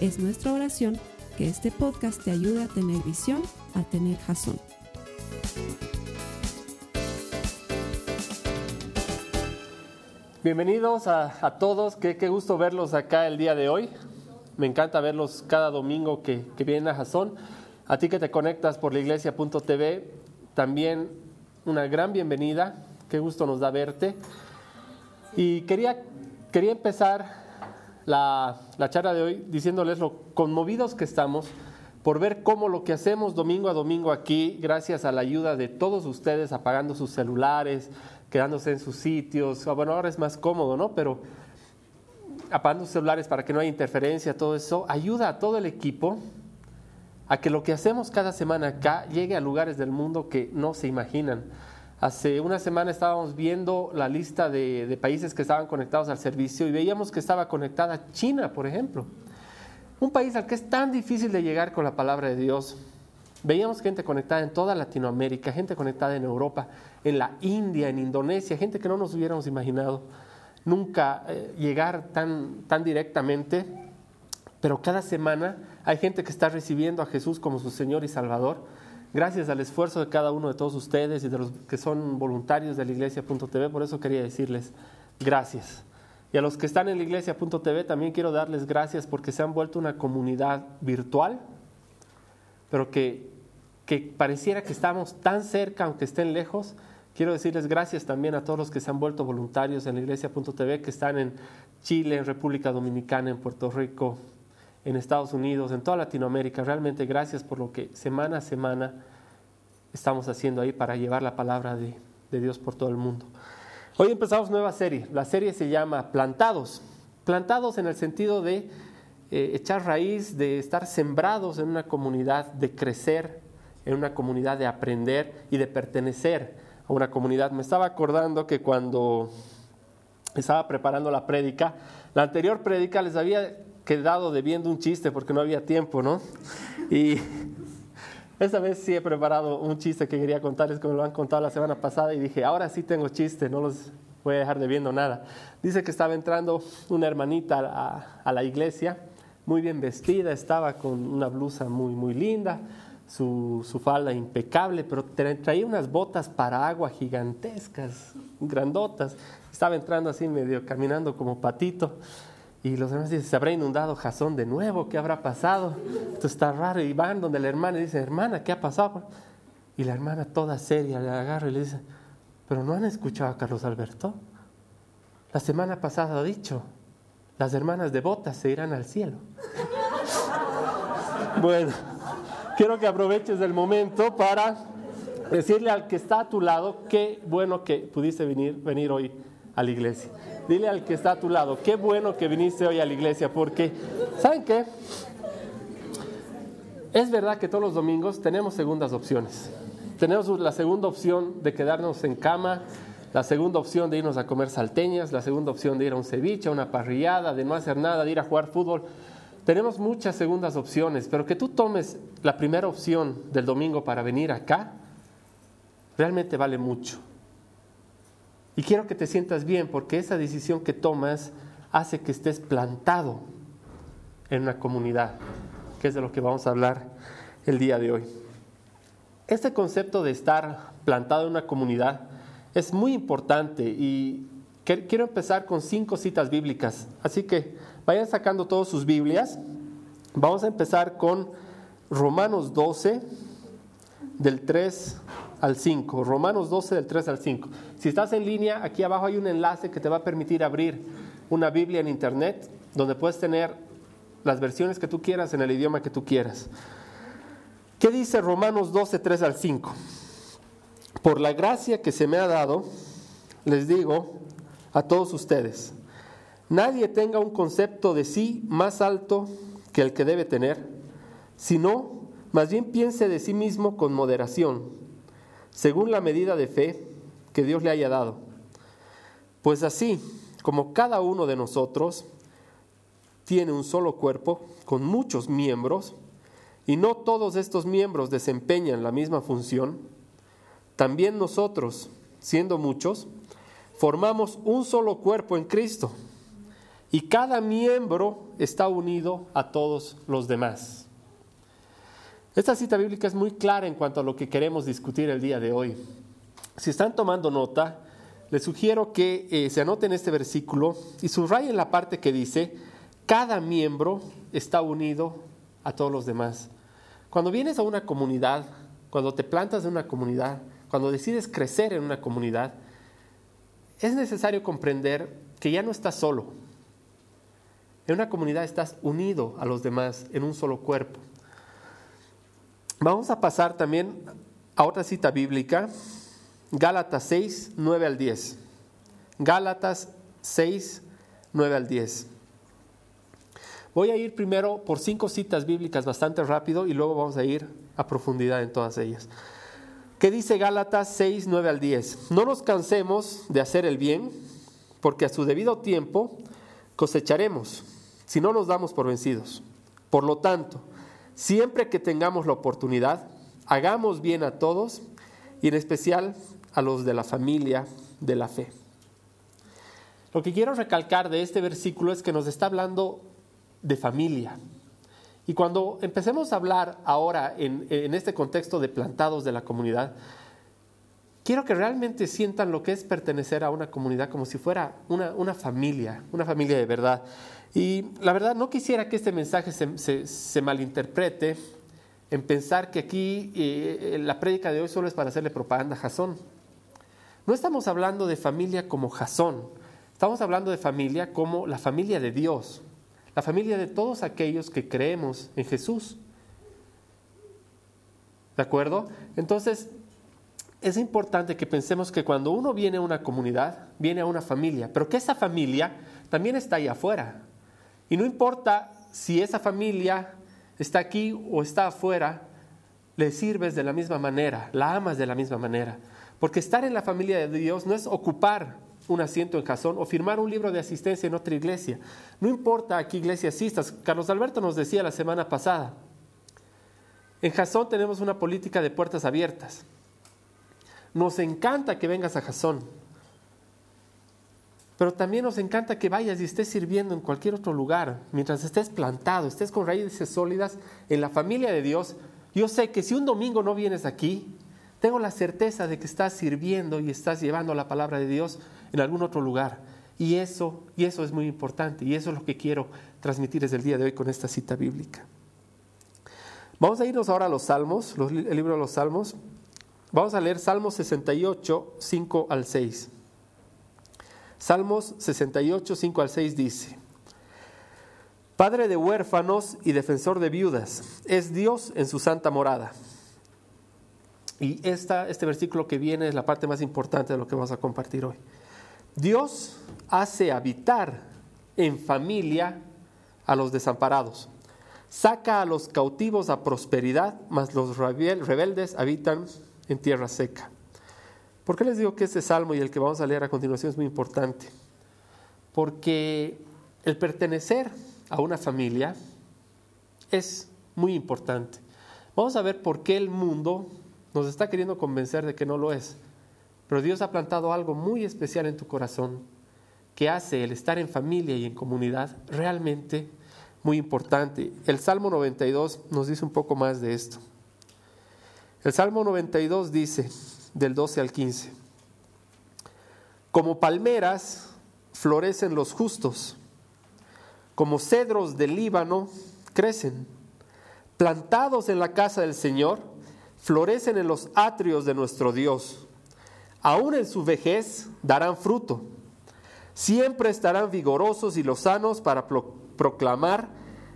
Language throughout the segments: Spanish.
Es nuestra oración que este podcast te ayude a tener visión, a tener jazón. Bienvenidos a, todos, qué, gusto verlos acá el día de hoy. Me encanta verlos cada domingo que, que vienen a Jazón. A ti que te conectas por la iglesia.tv, también una gran bienvenida. Qué gusto nos da verte. Y quería, quería empezar la, charla de hoy diciéndoles lo conmovidos que estamos por ver cómo lo que hacemos domingo a domingo aquí, gracias a la ayuda de todos ustedes apagando sus celulares, quedándose en sus sitios, ah, bueno, ahora es más cómodo, ¿no? Pero apagando sus celulares para que no haya interferencia, todo eso, ayuda a todo el equipo a que lo que hacemos cada semana acá llegue a lugares del mundo que no se imaginan. Hace una semana estábamos viendo la lista de, países que estaban conectados al servicio y veíamos que estaba conectada China, por ejemplo. Un país al que es tan difícil de llegar con la palabra de Dios. Veíamos gente conectada en toda Latinoamérica, gente conectada en Europa, en la India, en Indonesia, gente que no nos hubiéramos imaginado nunca eh, llegar tan, tan directamente. Pero cada semana hay gente que está recibiendo a Jesús como su Señor y Salvador gracias al esfuerzo de cada uno de todos ustedes y de los que son voluntarios de la iglesia.tv, por eso quería decirles gracias. Y a los que están en la iglesia.tv también quiero darles gracias porque se han vuelto una comunidad virtual, pero que, que pareciera que estamos tan cerca, aunque estén lejos. Quiero decirles gracias también a todos los que se han vuelto voluntarios en la iglesia.tv, que están en Chile, en República Dominicana, en Puerto Rico, en Estados Unidos, en toda Latinoamérica. Realmente gracias por lo que semana a semana estamos haciendo ahí para llevar la palabra de, Dios por todo el mundo. Hoy empezamos nueva serie. La serie se llama Plantados. Plantados en el sentido de eh, echar raíz, de estar sembrados en una comunidad, de crecer en una comunidad, de aprender y de pertenecer a una comunidad. Me estaba acordando que cuando estaba preparando la prédica, la anterior prédica les había quedado debiendo un chiste porque no había tiempo, ¿no? Y esta vez sí he preparado un chiste que quería contarles, como lo han contado la semana pasada, y dije, ahora sí tengo chiste, no los voy a dejar debiendo nada. Dice que estaba entrando una hermanita a, la iglesia, muy bien vestida, estaba con una blusa muy, muy linda, su, su, falda impecable, pero traía unas botas para agua gigantescas, grandotas. Estaba entrando así medio caminando como patito. Y los demás dicen, ¿se habrá inundado Jasón de nuevo? ¿Qué habrá pasado? Esto está raro. Y van donde la hermana y hermana, ¿qué ha pasado? Y la hermana toda seria le agarra y le dice, ¿pero no han escuchado a Carlos Alberto? La semana pasada ha dicho, las hermanas devotas se irán al cielo. bueno, quiero que aproveches el momento para decirle al que está a tu lado, qué bueno que pudiste venir, venir hoy a la iglesia. Dile al que está a tu lado, qué bueno que viniste hoy a la iglesia, porque, ¿saben qué? Es verdad que todos los domingos tenemos segundas opciones. Tenemos la segunda opción de quedarnos en cama, la segunda opción de irnos a comer salteñas, la segunda opción de ir a un ceviche, a una parrillada, de no hacer nada, de ir a jugar fútbol. Tenemos muchas segundas opciones, pero que tú tomes la primera opción del domingo para venir acá, realmente vale mucho. Y quiero que te sientas bien porque esa decisión que tomas hace que estés plantado en una comunidad, que es de lo que vamos a hablar el día de hoy. Este concepto de estar plantado en una comunidad es muy importante y quiero empezar con cinco citas bíblicas. Así que vayan sacando todas sus Biblias. Vamos a empezar con Romanos 12, del 3 al 5. Romanos 12 del 3 al 5. Si estás en línea, aquí abajo hay un enlace que te va a permitir abrir una Biblia en Internet donde puedes tener las versiones que tú quieras en el idioma que tú quieras. ¿Qué dice Romanos 12, 3 al 5? Por la gracia que se me ha dado, les digo a todos ustedes, nadie tenga un concepto de sí más alto que el que debe tener sino más bien piense de sí mismo con moderación, según la medida de fe que Dios le haya dado. Pues así como cada uno de nosotros tiene un solo cuerpo con muchos miembros, y no todos estos miembros desempeñan la misma función, también nosotros, siendo muchos, formamos un solo cuerpo en Cristo y cada miembro está unido a todos los demás. Esta cita bíblica es muy clara en cuanto a lo que queremos discutir el día de hoy. Si están tomando nota, les sugiero que eh, se anoten este versículo y subrayen la parte que dice, cada miembro está unido a todos los demás. Cuando vienes a una comunidad, cuando te plantas en una comunidad, cuando decides crecer en una comunidad, es necesario comprender que ya no estás solo. En una comunidad estás unido a los demás en un solo cuerpo. Vamos a pasar también a otra cita bíblica, Gálatas 6, 9 al 10. Gálatas 6, 9 al 10. Voy a ir primero por cinco citas bíblicas bastante rápido y luego vamos a ir a profundidad en todas ellas. ¿Qué dice Gálatas 6, 9 al 10? No nos cansemos de hacer el bien, porque a su debido tiempo cosecharemos, si no nos damos por vencidos. Por lo tanto, siempre que tengamos la oportunidad, hagamos bien a todos y en especial a los de la familia de la fe. Lo que quiero recalcar de este versículo es que nos está hablando de familia, y cuando empecemos a hablar ahora en, este contexto de plantados de la comunidad, quiero que realmente sientan lo que es pertenecer a una comunidad como si fuera una, familia, una familia de verdad. Y la verdad no quisiera que este mensaje se, malinterprete en pensar que aquí eh, la prédica de hoy solo es para hacerle propaganda a Jasón. No estamos hablando de familia como Jasón, estamos hablando de familia como la familia de Dios, la familia de todos aquellos que creemos en Jesús. ¿De acuerdo? Entonces, es importante que pensemos que cuando uno viene a una comunidad, viene a una familia, pero que esa familia también está ahí afuera. Y no importa si esa familia está aquí o está afuera, le sirves de la misma manera, la amas de la misma manera. Porque estar en la familia de Dios no es ocupar un asiento en Jasón o firmar un libro de asistencia en otra iglesia. No importa a qué iglesia asistas. Carlos Alberto nos decía la semana pasada, en Jasón tenemos una política de puertas abiertas. Nos encanta que vengas a Jasón, pero también nos encanta que vayas y estés sirviendo en cualquier otro lugar, mientras estés plantado, estés con raíces sólidas en la familia de Dios. Yo sé que si un domingo no vienes aquí, tengo la certeza de que estás sirviendo y estás llevando la palabra de Dios en algún otro lugar. Y eso, y eso es muy importante, y eso es lo que quiero transmitir desde el día de hoy con esta cita bíblica. Vamos a irnos ahora a los Salmos, el libro de los Salmos. Vamos a leer Salmos 68, 5 al 6. Salmos 68, 5 al 6 dice, Padre de huérfanos y defensor de viudas, es Dios en su santa morada. Y esta, este versículo que viene es la parte más importante de lo que vamos a compartir hoy. Dios hace habitar en familia a los desamparados. Saca a los cautivos a prosperidad, mas los rebeldes habitan en tierra seca. ¿Por qué les digo que este salmo y el que vamos a leer a continuación es muy importante? Porque el pertenecer a una familia es muy importante. Vamos a ver por qué el mundo nos está queriendo convencer de que no lo es. Pero Dios ha plantado algo muy especial en tu corazón que hace el estar en familia y en comunidad realmente muy importante. El Salmo 92 nos dice un poco más de esto. El Salmo 92 dice, del 12 al 15, como palmeras florecen los justos, como cedros del Líbano crecen, plantados en la casa del Señor, florecen en los atrios de nuestro Dios aún en su vejez darán fruto. Siempre estarán vigorosos y lozanos para proclamar,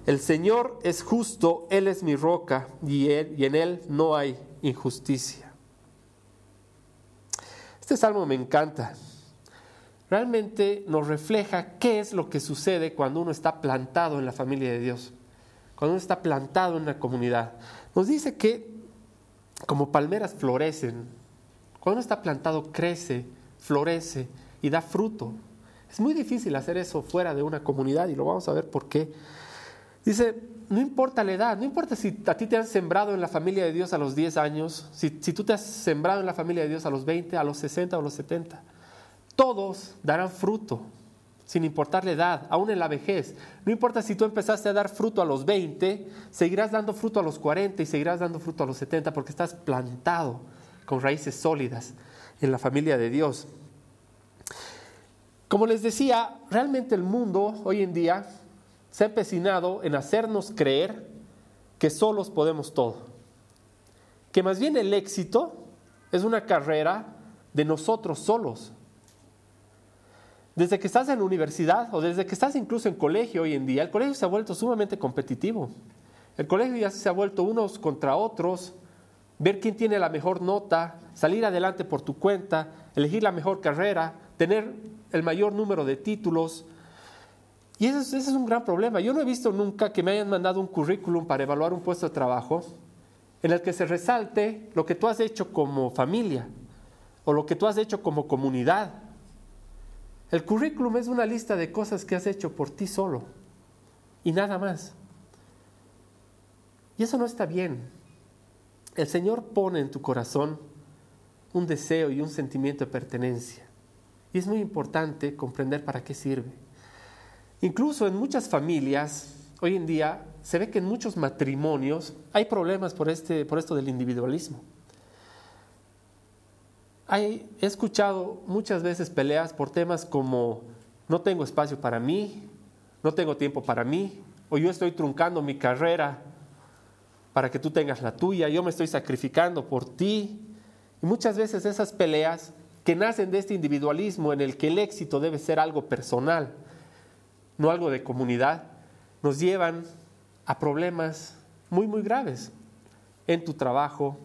el Señor es justo, Él es mi roca y, y en Él no hay injusticia. Este salmo me encanta. Realmente nos refleja qué es lo que sucede cuando uno está plantado en la familia de Dios cuando uno está plantado en una comunidad. Nos dice que como palmeras florecen. Cuando uno está plantado crece, florece y da fruto. Es muy difícil hacer eso fuera de una comunidad y lo vamos a ver por qué. Dice, no importa la edad, no importa si a ti te han sembrado en la familia de Dios a los 10 años, si, si tú te has sembrado en la familia de Dios a los 20, a los 60 o a los 70, todos darán fruto, sin importar la edad, aún en la vejez. No importa si tú empezaste a dar fruto a los 20, seguirás dando fruto a los 40 y seguirás dando fruto a los 70 porque estás plantado con raíces sólidas en la familia de Dios. Como les decía, realmente el mundo hoy en día se ha empecinado en hacernos creer que solos podemos todo. Que más bien el éxito es una carrera de nosotros solos. Desde que estás en la universidad o desde que estás incluso en colegio hoy en día, el colegio se ha vuelto sumamente competitivo. El colegio ya se ha vuelto unos contra otros, ver quién tiene la mejor nota, salir adelante por tu cuenta, elegir la mejor carrera, tener el mayor número de títulos. Y ese es, un gran problema. Yo no he visto nunca que me hayan mandado un currículum para evaluar un puesto de trabajo en el que se resalte lo que tú has hecho como familia o lo que tú has hecho como comunidad. El currículum es una lista de cosas que has hecho por ti solo y nada más. Y eso no está bien. El Señor pone en tu corazón un deseo y un sentimiento de pertenencia. Y es muy importante comprender para qué sirve. Incluso en muchas familias, hoy en día, se ve que en muchos matrimonios hay problemas por, este, por esto del individualismo. he escuchado muchas veces peleas por temas como no tengo espacio para mí, no tengo tiempo para mí, o yo estoy truncando mi carrera para que tú tengas la tuya, yo me estoy sacrificando por ti. Y muchas veces esas peleas que nacen de este individualismo en el que el éxito debe ser algo personal, no algo de comunidad, nos llevan a problemas muy, muy graves en tu trabajo,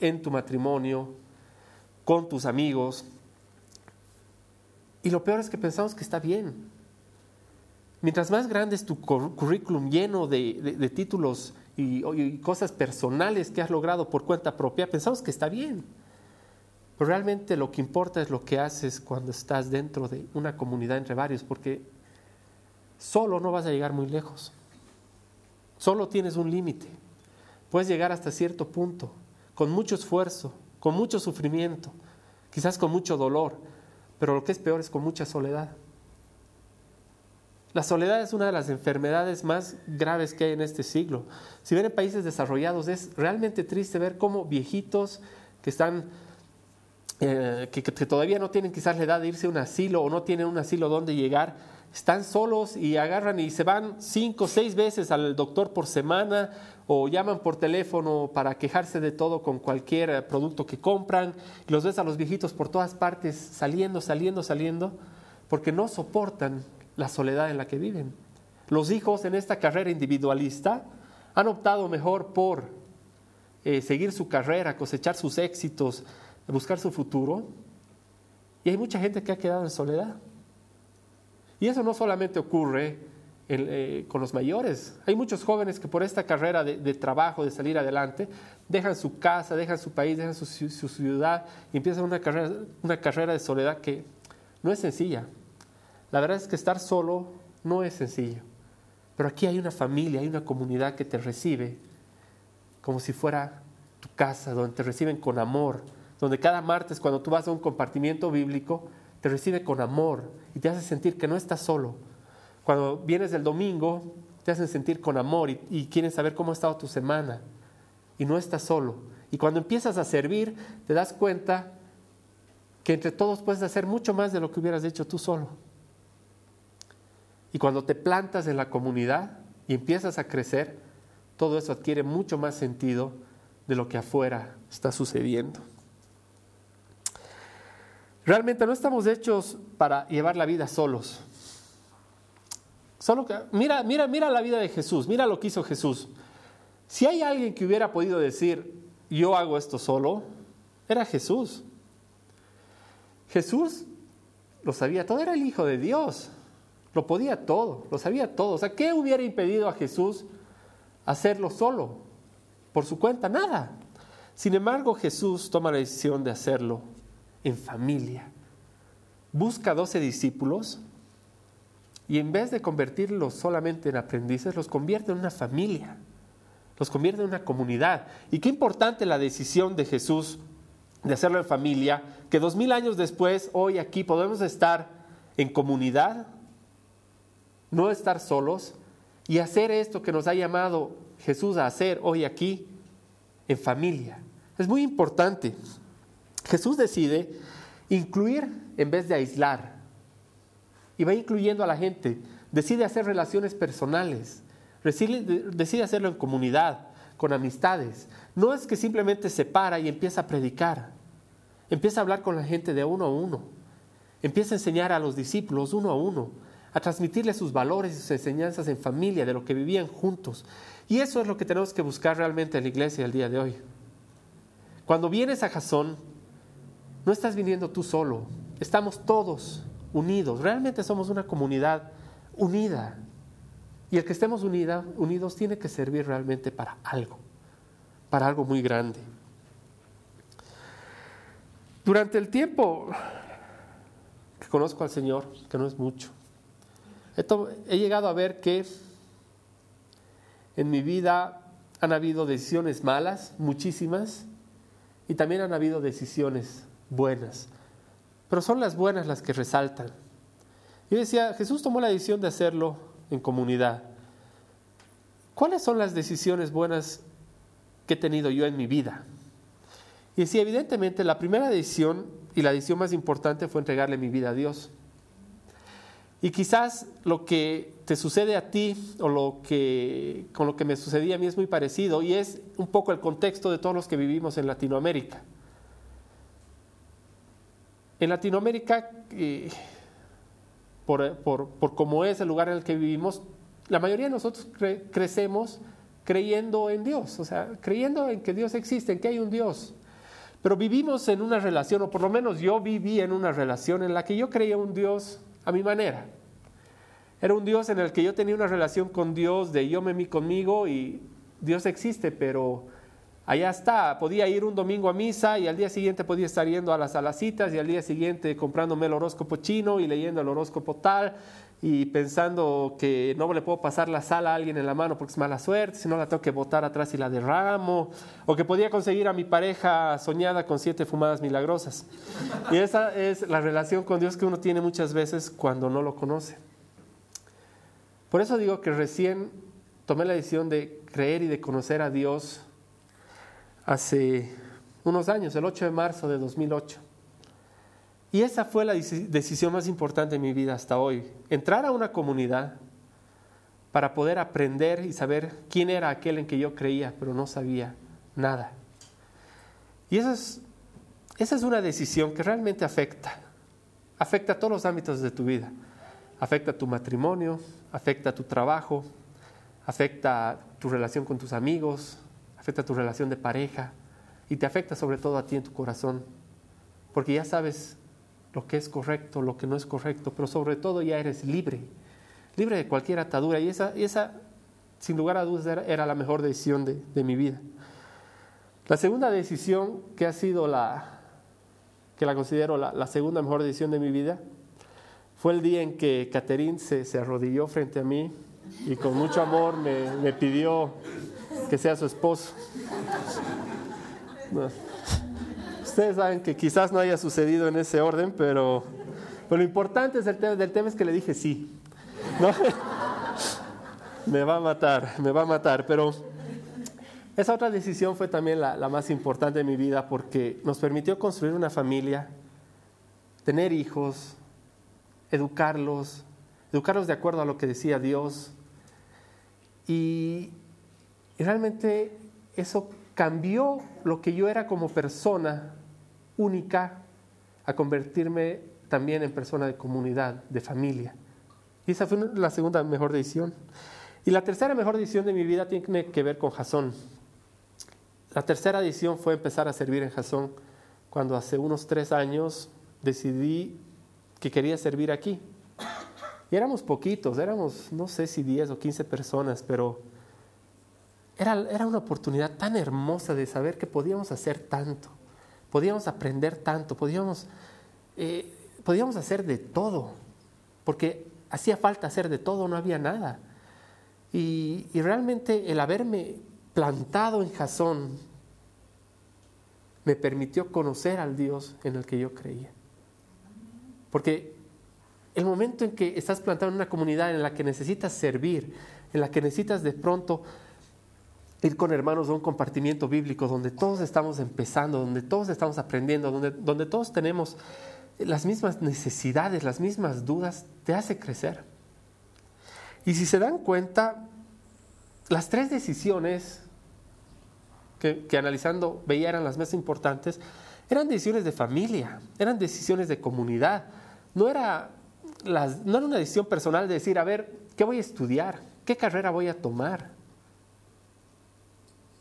en tu matrimonio, con tus amigos. Y lo peor es que pensamos que está bien. Mientras más grande es tu currículum lleno de, títulos y cosas personales que has logrado por cuenta propia, pensamos que está bien. Pero realmente lo que importa es lo que haces cuando estás dentro de una comunidad entre varios, porque solo no vas a llegar muy lejos. Solo tienes un límite. Puedes llegar hasta cierto punto, con mucho esfuerzo, con mucho sufrimiento, quizás con mucho dolor, pero lo que es peor es con mucha soledad. La soledad es una de las enfermedades más graves que hay en este siglo. Si ven en países desarrollados, es realmente triste ver cómo viejitos que están eh, que, todavía no tienen quizás la edad de irse a un asilo o no tienen un asilo donde llegar, están solos y agarran y se van cinco o seis veces al doctor por semana o llaman por teléfono para quejarse de todo con cualquier eh, producto que compran. Los ves a los viejitos por todas partes saliendo, saliendo, saliendo, porque no soportan la soledad en la que viven. Los hijos en esta carrera individualista han optado mejor por eh, seguir su carrera, cosechar sus éxitos, buscar su futuro. Y hay mucha gente que ha quedado en soledad. Y eso no solamente ocurre eh, con los mayores. Hay muchos jóvenes que por esta carrera de, trabajo, de salir adelante, dejan su casa, dejan su país, dejan su, su, ciudad y empiezan una carrera, una carrera de soledad que no es sencilla. La verdad es que estar solo no es sencillo. Pero aquí hay una familia, hay una comunidad que te recibe como si fuera tu casa, donde te reciben con amor, donde cada martes cuando tú vas a un compartimiento bíblico, te recibe con amor y te hace sentir que no estás solo. Cuando vienes el domingo, te hacen sentir con amor y, y quieren saber cómo ha estado tu semana y no estás solo. Y cuando empiezas a servir, te das cuenta que entre todos puedes hacer mucho más de lo que hubieras hecho tú solo. Y cuando te plantas en la comunidad y empiezas a crecer, todo eso adquiere mucho más sentido de lo que afuera está sucediendo. Realmente no estamos hechos para llevar la vida solos. Solo que, mira, mira, mira la vida de Jesús, mira lo que hizo Jesús. Si hay alguien que hubiera podido decir, yo hago esto solo, era Jesús. Jesús lo sabía todo, era el Hijo de Dios, lo podía todo, lo sabía todo. O sea, ¿qué hubiera impedido a Jesús hacerlo solo, por su cuenta, nada. Sin embargo, Jesús toma la decisión de hacerlo en familia. Busca 12 discípulos y en vez de convertirlos solamente en aprendices, los convierte en una familia, los convierte en una comunidad. Y qué importante la decisión de Jesús de hacerlo en familia, que dos mil años después, hoy aquí podemos estar en comunidad, no estar solos y hacer esto que nos ha llamado Jesús a hacer hoy aquí en familia. Es muy importante. Jesús decide incluir en vez de aislar. Y va incluyendo a la gente. Decide hacer relaciones personales. Decide, hacerlo en comunidad, con amistades. No es que simplemente se para y empieza a predicar. Empieza a hablar con la gente de uno a uno. Empieza a enseñar a los discípulos uno a uno. A transmitirles sus valores y sus enseñanzas en familia, de lo que vivían juntos. Y eso es lo que tenemos que buscar realmente en la iglesia el día de hoy. Cuando vienes a Jasón, no estás viniendo tú solo, estamos todos unidos. Realmente somos una comunidad unida. Y el que estemos unidos tiene que servir realmente para algo, para algo muy grande. Durante el tiempo que conozco al Señor, que no es mucho, he llegado a ver que en mi vida han habido decisiones malas, muchísimas, y también han habido decisiones buenas. Pero son las buenas las que resaltan. Yo decía, Jesús tomó la decisión de hacerlo en comunidad. ¿Cuáles son las decisiones buenas que he tenido yo en mi vida? Y decía, evidentemente, la primera decisión y la decisión más importante fue entregarle mi vida a Dios. Y quizás lo que te sucede a ti o lo que con lo que me sucedía a mí es muy parecido y es un poco el contexto de todos los que vivimos en Latinoamérica. En Latinoamérica, eh, por, por, por cómo es el lugar en el que vivimos, la mayoría de nosotros crecemos creyendo en Dios, o sea, creyendo en que Dios existe, en que hay un Dios. Pero vivimos en una relación, o por lo menos yo viví en una relación en la que yo creía un Dios a mi manera. Era un Dios en el que yo tenía una relación con Dios de yo me mi conmigo y Dios existe, pero allá está. Podía ir un domingo a misa y al día siguiente podía estar yendo a las alacitas y al día siguiente comprándome el horóscopo chino y leyendo el horóscopo tal y pensando que no le puedo pasar la sala a alguien en la mano porque es mala suerte, si no la tengo que botar atrás y la derramo, o que podía conseguir a mi pareja soñada con siete fumadas milagrosas. Y esa es la relación con Dios que uno tiene muchas veces cuando no lo conoce. Por eso digo que recién tomé la decisión de creer y de conocer a Dios hace unos años, el 8 de marzo de 2008. Y esa fue la decisión más importante de mi vida hasta hoy. Entrar a una comunidad para poder aprender y saber quién era aquel en que yo creía, pero no sabía nada. Y esa es, esa es una decisión que realmente afecta. Afecta a todos los ámbitos de tu vida. Afecta a tu matrimonio, afecta a tu trabajo, afecta a tu relación con tus amigos, afecta tu relación de pareja y te afecta sobre todo a ti en tu corazón. Porque ya sabes lo que es correcto, lo que no es correcto, pero sobre todo ya eres libre, libre de cualquier atadura. Y esa, esa sin lugar a dudas, era, la mejor decisión de, mi vida. La segunda decisión que ha sido la, que la considero la, segunda mejor decisión de mi vida, fue el día en que Catherine se, se arrodilló frente a mí y con mucho amor me, me pidió que sea su esposo. Ustedes saben que quizás no haya sucedido en ese orden, pero, lo importante es el tema, del tema es que le dije sí. me va a matar, me va a matar, pero esa otra decisión fue también la, la más importante de mi vida porque nos permitió construir una familia, tener hijos, educarlos, educarlos de acuerdo a lo que decía Dios. Y, y realmente eso cambió lo que yo era como persona única a convertirme también en persona de comunidad, de familia. Y esa fue la segunda mejor decisión. Y la tercera mejor decisión de mi vida tiene que ver con Jasón. La tercera decisión fue empezar a servir en Jasón cuando hace unos tres años decidí que quería servir aquí. Y éramos poquitos, éramos no sé si 10 o 15 personas, pero era, era una oportunidad tan hermosa de saber que podíamos hacer tanto, podíamos aprender tanto, podíamos, eh, podíamos hacer de todo, porque hacía falta hacer de todo, no había nada. Y, y realmente el haberme plantado en Jasón me permitió conocer al Dios en el que yo creía. Porque el momento en que estás plantado en una comunidad en la que necesitas servir, en la que necesitas de pronto ir con hermanos a un compartimiento bíblico donde todos estamos empezando, donde todos estamos aprendiendo, donde, donde todos tenemos las mismas necesidades, las mismas dudas, te hace crecer. Y si se dan cuenta, las tres decisiones que, que analizando veía eran las más importantes, eran decisiones de familia, eran decisiones de comunidad, no era, las, no era una decisión personal de decir, a ver, ¿qué voy a estudiar? ¿Qué carrera voy a tomar?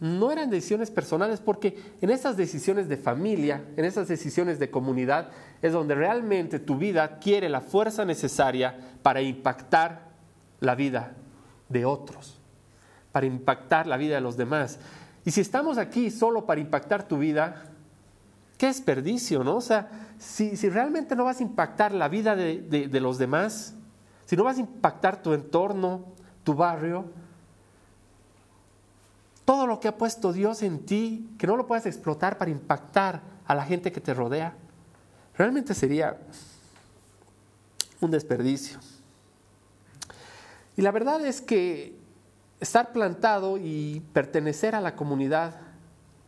No eran decisiones personales porque en esas decisiones de familia, en esas decisiones de comunidad, es donde realmente tu vida adquiere la fuerza necesaria para impactar la vida de otros, para impactar la vida de los demás. Y si estamos aquí solo para impactar tu vida, qué desperdicio, ¿no? O sea, si, realmente no vas a impactar la vida de, de los demás, si no vas a impactar tu entorno, tu barrio, todo lo que ha puesto Dios en ti, que no lo puedas explotar para impactar a la gente que te rodea, realmente sería un desperdicio. Y la verdad es que estar plantado y pertenecer a la comunidad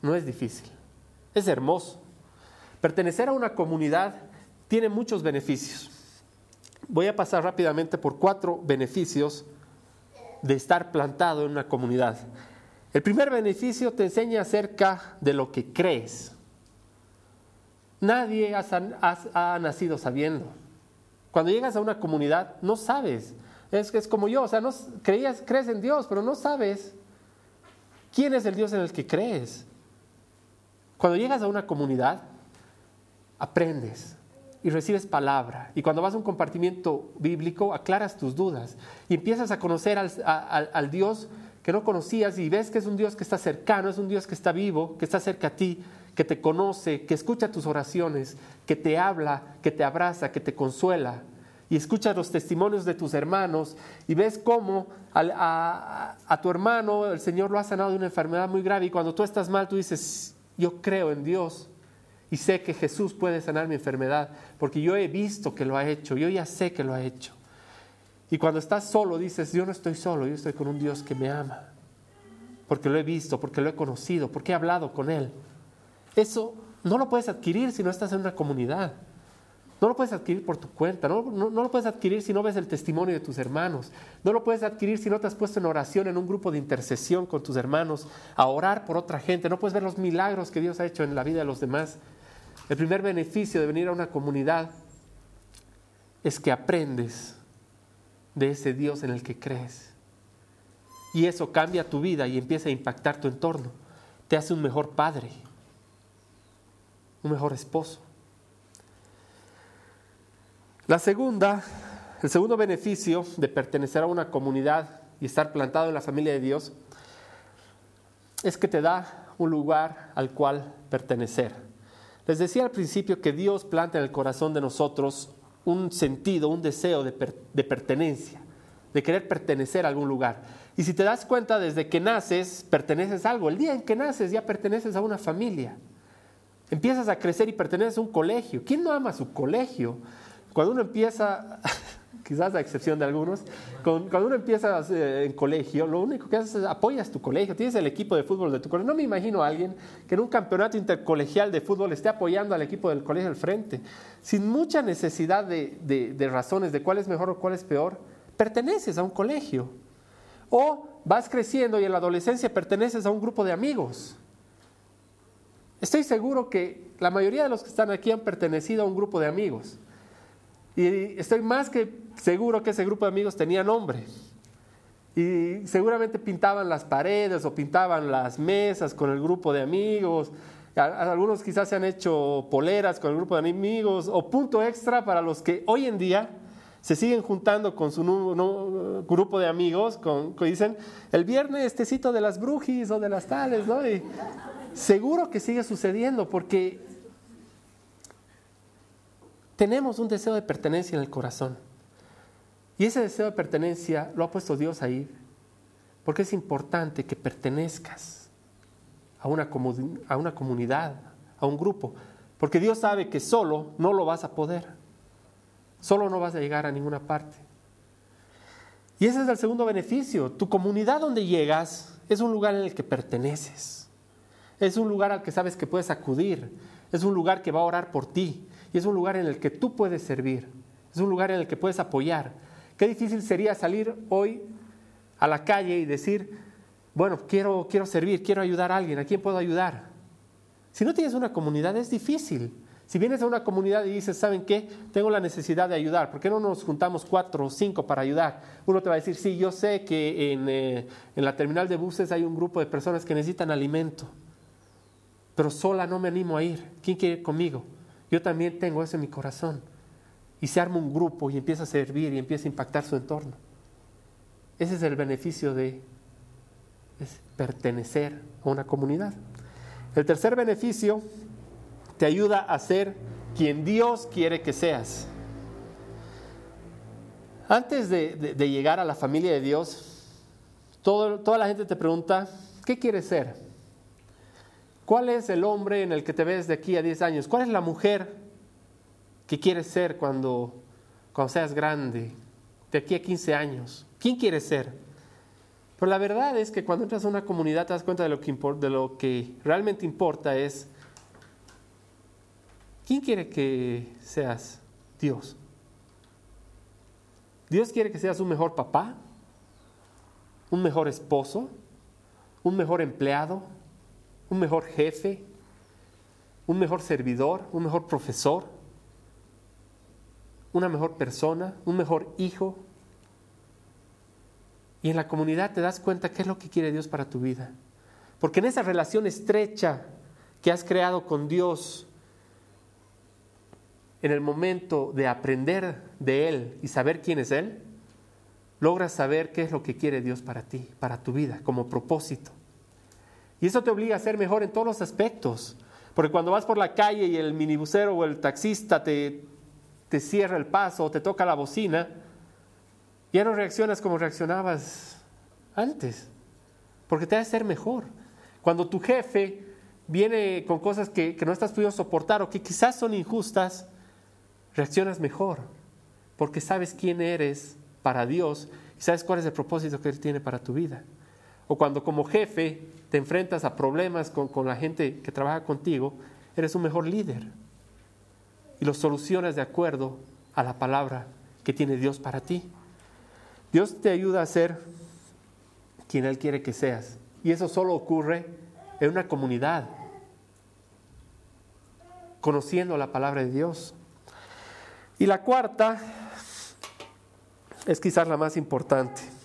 no es difícil, es hermoso. Pertenecer a una comunidad tiene muchos beneficios. Voy a pasar rápidamente por cuatro beneficios de estar plantado en una comunidad. El primer beneficio te enseña acerca de lo que crees. Nadie ha, nacido sabiendo. Cuando llegas a una comunidad, no sabes. Es, como yo, o sea, creías, crees en Dios, pero no sabes quién es el Dios en el que crees. Cuando llegas a una comunidad, aprendes y recibes palabra. Y cuando vas a un compartimiento bíblico, aclaras tus dudas y empiezas a conocer al, al Dios que no conocías y ves que es un Dios que está cercano, es un Dios que está vivo, que está cerca a ti, que te conoce, que escucha tus oraciones, que te habla, que te abraza, que te consuela. Y escuchas los testimonios de tus hermanos y ves cómo a, tu hermano el Señor lo ha sanado de una enfermedad muy grave y cuando tú estás mal tú dices, yo creo en Dios y sé que Jesús puede sanar mi enfermedad porque yo he visto que lo ha hecho, yo ya sé que lo ha hecho. Y cuando estás solo dices, yo no estoy solo, yo estoy con un Dios que me ama, porque lo he visto, porque lo he conocido, porque he hablado con Él. Eso no lo puedes adquirir si no estás en una comunidad. No lo puedes adquirir por tu cuenta, no, no, lo puedes adquirir si no ves el testimonio de tus hermanos, no lo puedes adquirir si no te has puesto en oración en un grupo de intercesión con tus hermanos, a orar por otra gente, no puedes ver los milagros que Dios ha hecho en la vida de los demás. El primer beneficio de venir a una comunidad es que aprendes de ese Dios en el que crees. Y eso cambia tu vida y empieza a impactar tu entorno. Te hace un mejor padre, un mejor esposo. La segunda, el segundo beneficio de pertenecer a una comunidad y estar plantado en la familia de Dios es que te da un lugar al cual pertenecer. Les decía al principio que Dios planta en el corazón de nosotros un sentido, un deseo de, pertenencia, de querer pertenecer a algún lugar. Y si te das cuenta, desde que naces, perteneces a algo. El día en que naces ya perteneces a una familia. Empiezas a crecer y perteneces a un colegio. ¿Quién no ama su colegio? Cuando uno empieza, quizás a excepción de algunos, cuando uno empieza eh, en colegio, lo único que haces es apoyas tu colegio, tienes el equipo de fútbol de tu colegio. No me imagino a alguien que en un campeonato intercolegial de fútbol esté apoyando al equipo del colegio al frente, sin mucha necesidad de, de razones de cuál es mejor o cuál es peor. Perteneces a un colegio. O vas creciendo y en la adolescencia perteneces a un grupo de amigos. Estoy seguro que la mayoría de los que están aquí han pertenecido a un grupo de amigos. Y estoy más que seguro que ese grupo de amigos tenía nombre. Y seguramente pintaban las paredes o pintaban las mesas con el grupo de amigos. Algunos quizás se han hecho poleras con el grupo de amigos o punto extra para los que hoy en día Se siguen juntando con su grupo de amigos, con, que dicen, el viernes tecito de las brujis o de las tales, ¿no? Y seguro que sigue sucediendo porque tenemos un deseo de pertenencia en el corazón. Y ese deseo de pertenencia lo ha puesto Dios ahí, porque es importante que pertenezcas a una, a una comunidad, a un grupo, porque Dios sabe que solo no lo vas a poder, solo no vas a llegar a ninguna parte. Y ese es el segundo beneficio, tu comunidad donde llegas es un lugar en el que perteneces, es un lugar al que sabes que puedes acudir, es un lugar que va a orar por ti, y es un lugar en el que tú puedes servir, es un lugar en el que puedes apoyar. Qué difícil sería salir hoy a la calle y decir, bueno, quiero, quiero servir, quiero ayudar a alguien, ¿a quién puedo ayudar? Si no tienes una comunidad es difícil. Si vienes a una comunidad y dices, ¿saben qué? Tengo la necesidad de ayudar. ¿Por qué no nos juntamos cuatro o cinco para ayudar? Uno te va a decir, sí, yo sé que en, eh, en la terminal de buses hay un grupo de personas que necesitan alimento, pero sola no me animo a ir. ¿Quién quiere ir conmigo? Yo también tengo eso en mi corazón. Y se arma un grupo y empieza a servir y empieza a impactar su entorno. Ese es el beneficio de pertenecer a una comunidad. El tercer beneficio te ayuda a ser quien Dios quiere que seas. Antes de, llegar a la familia de Dios, toda la gente te pregunta, ¿qué quieres ser? ¿Cuál es el hombre en el que te ves de aquí a 10 años? ¿Cuál es la mujer que quieres ser cuando, cuando seas grande? De aquí a 15 años. ¿Quién quieres ser? Pero la verdad es que cuando entras a una comunidad te das cuenta de lo que, de lo que realmente importa es, ¿quién quiere que seas Dios? Dios quiere que seas un mejor papá, un mejor esposo, un mejor empleado, un mejor jefe, un mejor servidor, un mejor profesor, una mejor persona, un mejor hijo. Y en la comunidad te das cuenta qué es lo que quiere Dios para tu vida. Porque en esa relación estrecha que has creado con Dios, en el momento de aprender de Él y saber quién es Él, logras saber qué es lo que quiere Dios para ti, para tu vida, como propósito. Y eso te obliga a ser mejor en todos los aspectos. Porque cuando vas por la calle y el minibusero o el taxista te, te cierra el paso o te toca la bocina, ya no reaccionas como reaccionabas antes. Porque te hace ser mejor. Cuando tu jefe viene con cosas que, que no estás pudiendo soportar o que quizás son injustas, reaccionas mejor. Porque sabes quién eres para Dios y sabes cuál es el propósito que Él tiene para tu vida. O cuando como jefe te enfrentas a problemas con, la gente que trabaja contigo, eres un mejor líder. Y los solucionas de acuerdo a la palabra que tiene Dios para ti. Dios te ayuda a ser quien Él quiere que seas. Y eso solo ocurre en una comunidad, conociendo la palabra de Dios. Y la cuarta es quizás la más importante.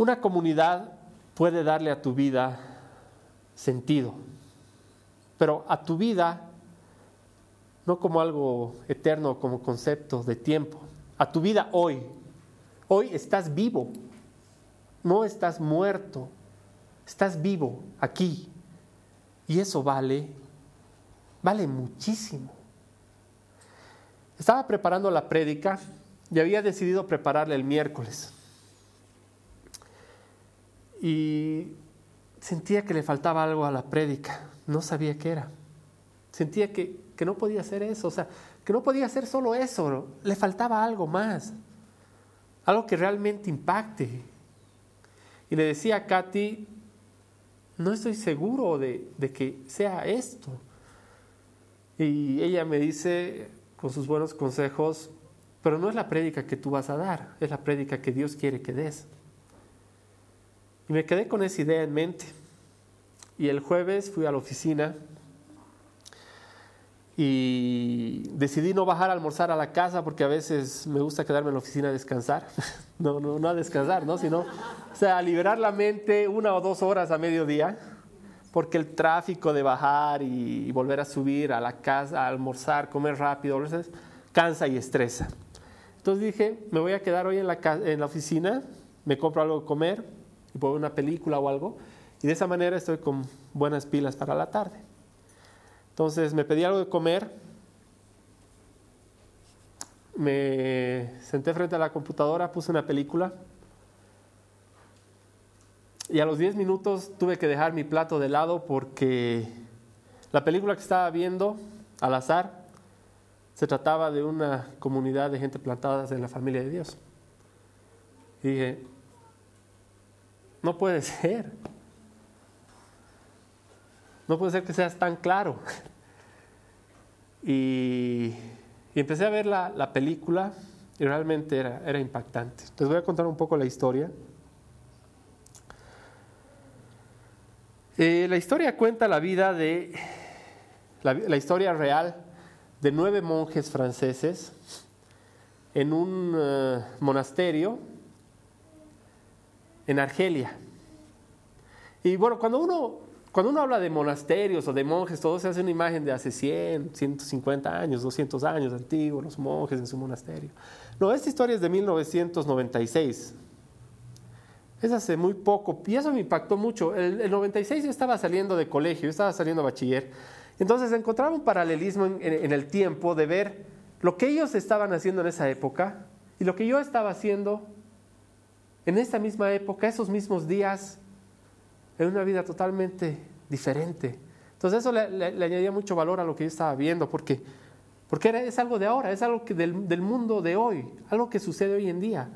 Una comunidad puede darle a tu vida sentido, pero a tu vida no como algo eterno, como concepto de tiempo, a tu vida hoy. Hoy estás vivo, no estás muerto, estás vivo aquí. Y eso vale, vale muchísimo. Estaba preparando la prédica y había decidido prepararla el miércoles y sentía que le faltaba algo a la prédica, no sabía qué era. Sentía que, no podía hacer eso, o sea, que no podía hacer solo eso, le faltaba algo más, algo que realmente impacte. Y le decía a Katy, no estoy seguro de, de que sea esto. Y ella me dice, con sus buenos consejos, pero no es la prédica que tú vas a dar, es la prédica que Dios quiere que des. Y me quedé con esa idea en mente. Y el jueves fui a la oficina y decidí no bajar a almorzar a la casa porque a veces me gusta quedarme en la oficina a descansar. no, no, no a descansar, ¿no? Sino, o sea, a liberar la mente una o dos horas a mediodía porque el tráfico de bajar y, volver a subir a la casa, a almorzar, comer rápido, cansa y estresa. Entonces dije, me voy a quedar hoy en la, en la oficina, me compro algo de comer y puedo ver una película o algo, y de esa manera estoy con buenas pilas para la tarde. Entonces me pedí algo de comer, me senté frente a la computadora, puse una película y a los 10 minutos tuve que dejar mi plato de lado porque la película que estaba viendo al azar se trataba de una comunidad de gente plantada en la familia de Dios. Y dije, no puede ser. No puede ser que seas tan claro. Y, empecé a ver la, la, película y realmente era, era impactante. Les voy a contar un poco la historia. Eh, la historia cuenta la vida de, la, historia real de nueve monjes franceses en un eh, monasterio en Argelia. Y bueno, cuando uno, cuando uno habla de monasterios o de monjes, todo se hace una imagen de hace 100, 150 años, 200 años antiguos, los monjes en su monasterio. No, esta historia es de 1996. Es hace muy poco, y eso me impactó mucho. El, el 96 yo estaba saliendo de colegio, yo estaba saliendo bachiller. Entonces encontraba un paralelismo en, el tiempo de ver lo que ellos estaban haciendo en esa época y lo que yo estaba haciendo en esta misma época, esos mismos días, en una vida totalmente diferente. Entonces eso le, añadía mucho valor a lo que yo estaba viendo, porque, porque es algo de ahora, es algo del, del mundo de hoy, algo que sucede hoy en día.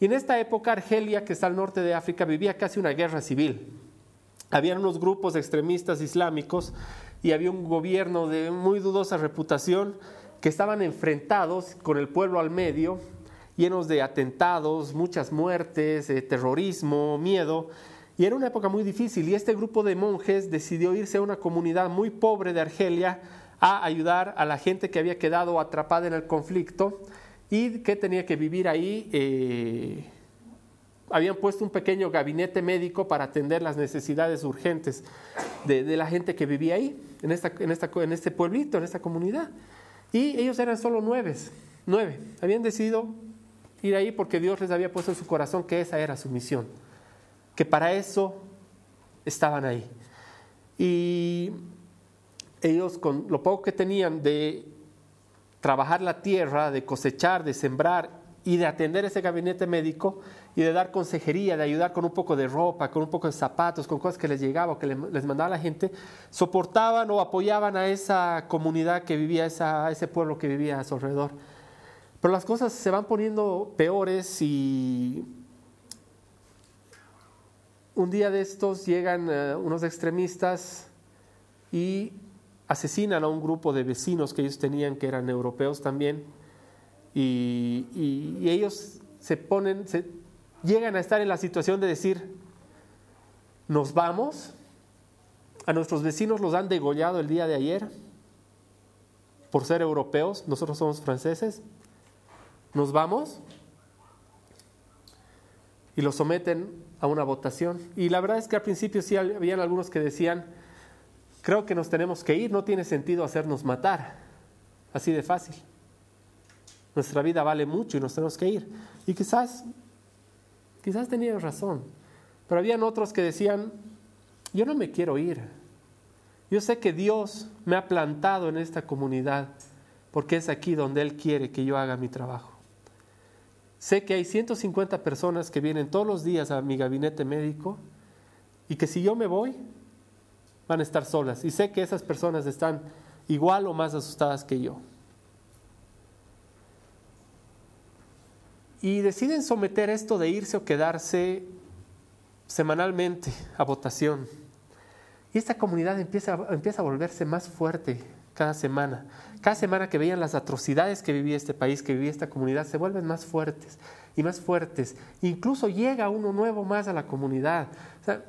Y en esta época Argelia, que está al norte de África, vivía casi una guerra civil. Habían unos grupos extremistas islámicos y había un gobierno de muy dudosa reputación que estaban enfrentados con el pueblo al medio, llenos de atentados, muchas muertes, eh, terrorismo, miedo. Y era una época muy difícil y este grupo de monjes decidió irse a una comunidad muy pobre de Argelia a ayudar a la gente que había quedado atrapada en el conflicto y que tenía que vivir ahí. Eh, habían puesto un pequeño gabinete médico para atender las necesidades urgentes de, la gente que vivía ahí, en, en este pueblito, en esta comunidad. Y ellos eran solo nueve, nueve. Habían decidido ir ahí porque Dios les había puesto en su corazón que esa era su misión, que para eso estaban ahí. Y ellos con lo poco que tenían de trabajar la tierra, de cosechar, de sembrar y de atender ese gabinete médico y de dar consejería, de ayudar con un poco de ropa, con un poco de zapatos, con cosas que les llegaba o que les mandaba la gente, soportaban o apoyaban a esa comunidad que vivía, a ese pueblo que vivía a su alrededor. Pero las cosas se van poniendo peores y un día de estos llegan eh, unos extremistas y asesinan a un grupo de vecinos que ellos tenían, que eran europeos también, y, ellos se ponen, llegan a estar en la situación de decir, nos vamos, a nuestros vecinos los han degollado el día de ayer por ser europeos, nosotros somos franceses, nos vamos y los someten a una votación. Y la verdad es que al principio sí habían algunos que decían, creo que nos tenemos que ir, no tiene sentido hacernos matar, así de fácil. Nuestra vida vale mucho y nos tenemos que ir. Y quizás, quizás tenían razón, pero habían otros que decían, yo no me quiero ir. Yo sé que Dios me ha plantado en esta comunidad porque es aquí donde Él quiere que yo haga mi trabajo. Sé que hay 150 personas que vienen todos los días a mi gabinete médico y que si yo me voy, van a estar solas. Y sé que esas personas están igual o más asustadas que yo. Y deciden someter esto de irse o quedarse semanalmente a votación. Y esta comunidad empieza, empieza a volverse más fuerte cada semana. Cada semana que veían las atrocidades que vivía este país, que vivía esta comunidad, se vuelven más fuertes y más fuertes. Incluso llega uno nuevo más a la comunidad. O sea,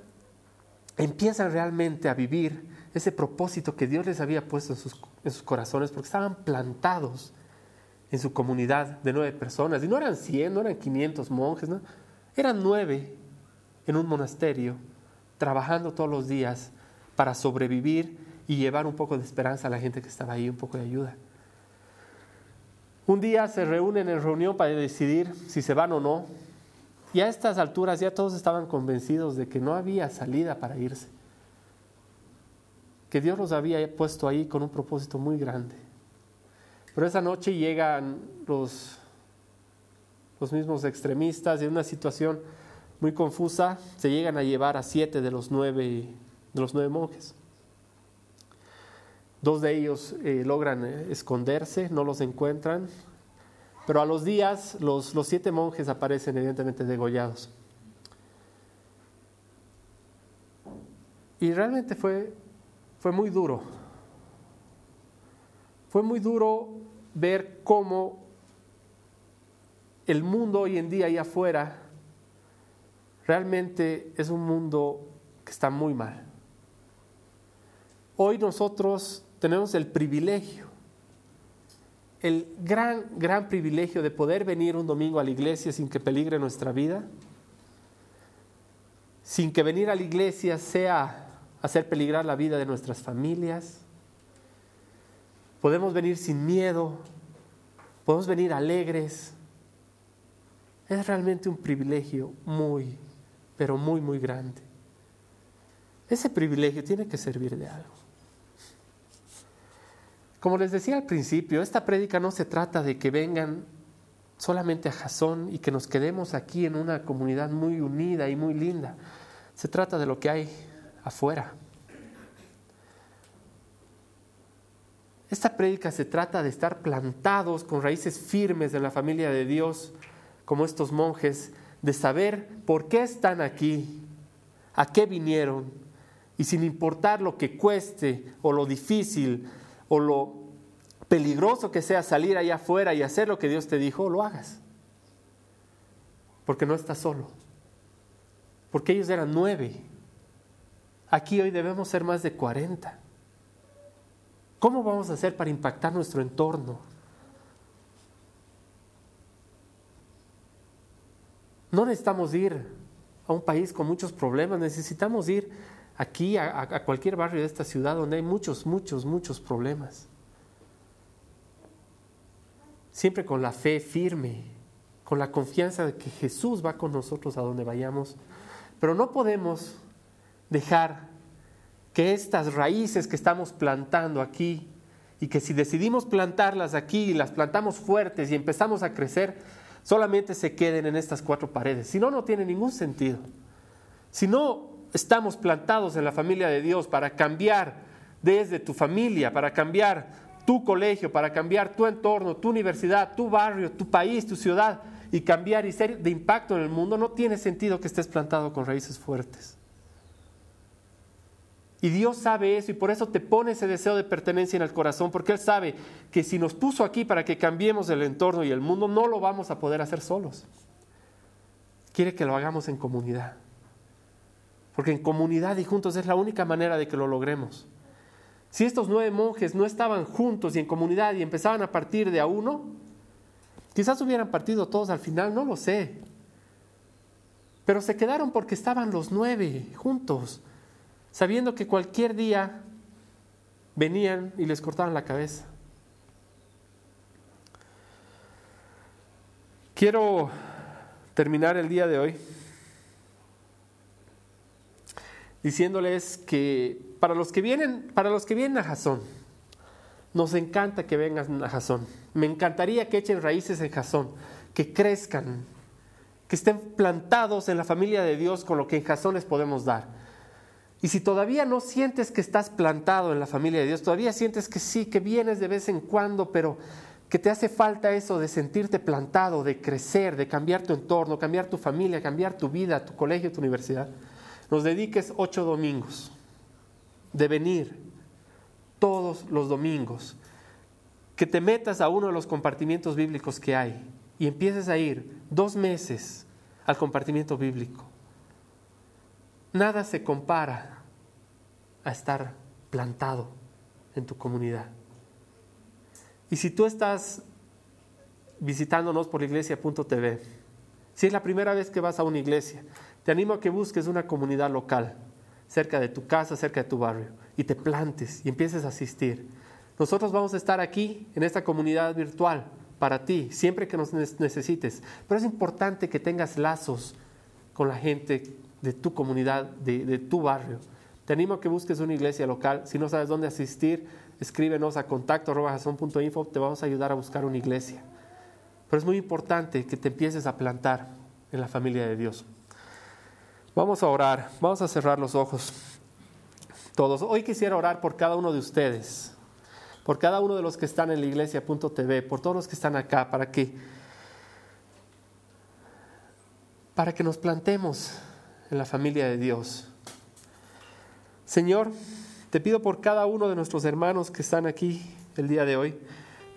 empiezan realmente a vivir ese propósito que Dios les había puesto en sus, corazones, porque estaban plantados en su comunidad de nueve personas. Y no eran cien, no eran quinientos monjes, ¿no? eran nueve en un monasterio, trabajando todos los días para sobrevivir y llevar un poco de esperanza a la gente que estaba ahí, un poco de ayuda. Un día se reúnen en reunión para decidir si se van o no. Y a estas alturas ya todos estaban convencidos de que no había salida para irse. Que Dios los había puesto ahí con un propósito muy grande. Pero esa noche llegan los, los mismos extremistas en una situación muy confusa se llegan a llevar a siete de los nueve, de los nueve monjes. Dos de ellos eh, logran eh, esconderse, no los encuentran, pero a los días los, los siete monjes aparecen evidentemente degollados. Y realmente fue, fue muy duro. Fue muy duro ver cómo el mundo hoy en día ahí afuera realmente es un mundo que está muy mal. Hoy nosotros tenemos el privilegio, el gran, gran privilegio de poder venir un domingo a la iglesia sin que peligre nuestra vida, sin que venir a la iglesia sea hacer peligrar la vida de nuestras familias. Podemos venir sin miedo, podemos venir alegres. Es realmente un privilegio muy, pero muy, muy grande. Ese privilegio tiene que servir de algo. Como les decía al principio, esta prédica no se trata de que vengan solamente a Jasón y que nos quedemos aquí en una comunidad muy unida y muy linda. Se trata de lo que hay afuera. Esta prédica se trata de estar plantados con raíces firmes en la familia de Dios, como estos monjes, de saber por qué están aquí, a qué vinieron, y sin importar lo que cueste o lo difícil o lo peligroso que sea salir allá afuera y hacer lo que Dios te dijo, lo hagas. Porque no estás solo. Porque ellos eran nueve. Aquí hoy debemos ser más de cuarenta. ¿Cómo vamos a hacer para impactar nuestro entorno? No necesitamos ir a un país con muchos problemas, necesitamos ir aquí a, cualquier barrio de esta ciudad donde hay muchos, muchos, muchos problemas. Siempre con la fe firme, con la confianza de que Jesús va con nosotros a donde vayamos. Pero no podemos dejar que estas raíces que estamos plantando aquí y que si decidimos plantarlas aquí y las plantamos fuertes y empezamos a crecer, solamente se queden en estas cuatro paredes. Si no, no tiene ningún sentido. Si no estamos plantados en la familia de Dios para cambiar desde tu familia, para cambiar tu colegio, para cambiar tu entorno, tu universidad, tu barrio, tu país, tu ciudad y cambiar y ser de impacto en el mundo, no tiene sentido que estés plantado con raíces fuertes. Y Dios sabe eso y por eso te pone ese deseo de pertenencia en el corazón, porque Él sabe que si nos puso aquí para que cambiemos el entorno y el mundo, no lo vamos a poder hacer solos. Quiere que lo hagamos en comunidad. Porque en comunidad y juntos es la única manera de que lo logremos. Si estos nueve monjes no estaban juntos y en comunidad y empezaban a partir de a uno, quizás hubieran partido todos al final, no lo sé. Pero se quedaron porque estaban los nueve juntos, sabiendo que cualquier día venían y les cortaban la cabeza. Quiero terminar el día de hoy diciéndoles que para los que vienen, para los que vienen a Jasón, nos encanta que vengan a Jasón. Me encantaría que echen raíces en Jasón, que crezcan, que estén plantados en la familia de Dios con lo que en Jasón les podemos dar. Y si todavía no sientes que estás plantado en la familia de Dios, todavía sientes que sí, que vienes de vez en cuando, pero que te hace falta eso de sentirte plantado, de crecer, de cambiar tu entorno, cambiar tu familia, cambiar tu vida, tu colegio, tu universidad nos dediques ocho domingos de venir todos los domingos, que te metas a uno de los compartimientos bíblicos que hay y empieces a ir dos meses al compartimiento bíblico. Nada se compara a estar plantado en tu comunidad. Y si tú estás visitándonos por iglesia.tv, si es la primera vez que vas a una iglesia, te animo a que busques una comunidad local. cerca de tu casa, cerca de tu barrio, y te plantes y empieces a asistir. Nosotros vamos a estar aquí en esta comunidad virtual para ti, siempre que nos necesites. Pero es importante que tengas lazos con la gente de tu comunidad, de, tu barrio. Te animo a que busques una iglesia local. Si no sabes dónde asistir, escríbenos a contacto info. Te vamos a ayudar a buscar una iglesia. Pero es muy importante que te empieces a plantar en la familia de Dios. Vamos a orar, vamos a cerrar los ojos todos. Hoy quisiera orar por cada uno de ustedes, por cada uno de los que están en la iglesia.tv, por todos los que están acá, para que para que nos plantemos en la familia de Dios. Señor, te pido por cada uno de nuestros hermanos que están aquí el día de hoy.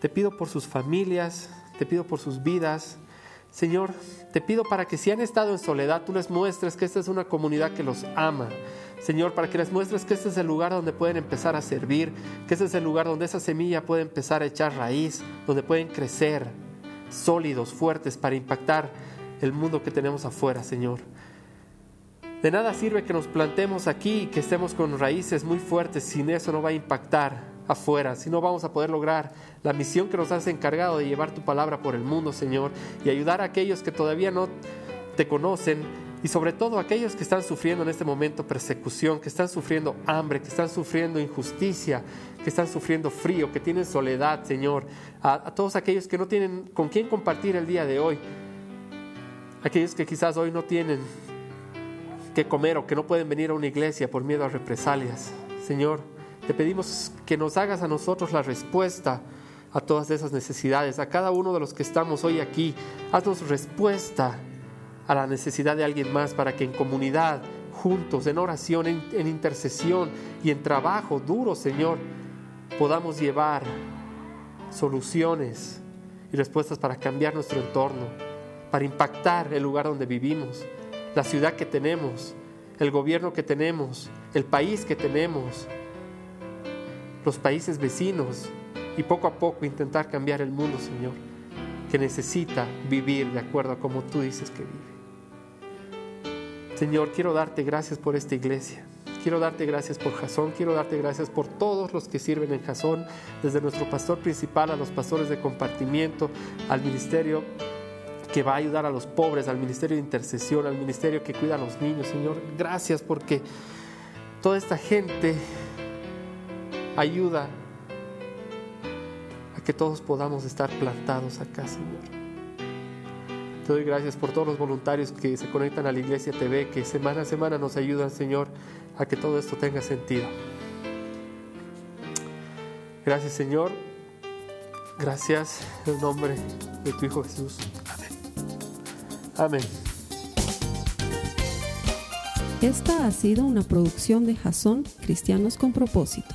Te pido por sus familias, te pido por sus vidas. Señor, te pido para que si han estado en soledad, tú les muestres que esta es una comunidad que los ama. Señor, para que les muestres que este es el lugar donde pueden empezar a servir, que este es el lugar donde esa semilla puede empezar a echar raíz, donde pueden crecer sólidos, fuertes, para impactar el mundo que tenemos afuera, Señor. De nada sirve que nos plantemos aquí y que estemos con raíces muy fuertes, sin eso no va a impactar afuera, si no vamos a poder lograr la misión que nos has encargado de llevar tu palabra por el mundo, Señor, y ayudar a aquellos que todavía no te conocen y sobre todo aquellos que están sufriendo en este momento persecución, que están sufriendo hambre, que están sufriendo injusticia, que están sufriendo frío, que tienen soledad, Señor, a, a todos aquellos que no tienen con quién compartir el día de hoy aquellos que quizás hoy no tienen que comer o que no pueden venir a una iglesia por miedo a represalias. Señor, te pedimos que nos hagas a nosotros la respuesta a todas esas necesidades, a cada uno de los que estamos hoy aquí. Haznos respuesta a la necesidad de alguien más para que en comunidad, juntos, en oración, en, en intercesión y en trabajo duro, Señor, podamos llevar soluciones y respuestas para cambiar nuestro entorno para impactar el lugar donde vivimos, la ciudad que tenemos, el gobierno que tenemos, el país que tenemos, los países vecinos y poco a poco intentar cambiar el mundo, Señor, que necesita vivir de acuerdo a como tú dices que vive. Señor, quiero darte gracias por esta iglesia. Quiero darte gracias por Jasón, quiero darte gracias por todos los que sirven en Jasón, desde nuestro pastor principal a los pastores de compartimiento, al ministerio que va a ayudar a los pobres, al ministerio de intercesión, al ministerio que cuida a los niños, Señor. Gracias porque toda esta gente ayuda a que todos podamos estar plantados acá, Señor. Te doy gracias por todos los voluntarios que se conectan a la Iglesia TV, que semana a semana nos ayudan, Señor, a que todo esto tenga sentido. Gracias, Señor. Gracias en el nombre de tu Hijo Jesús. Amén. Esta ha sido una producción de Jason Cristianos con Propósito.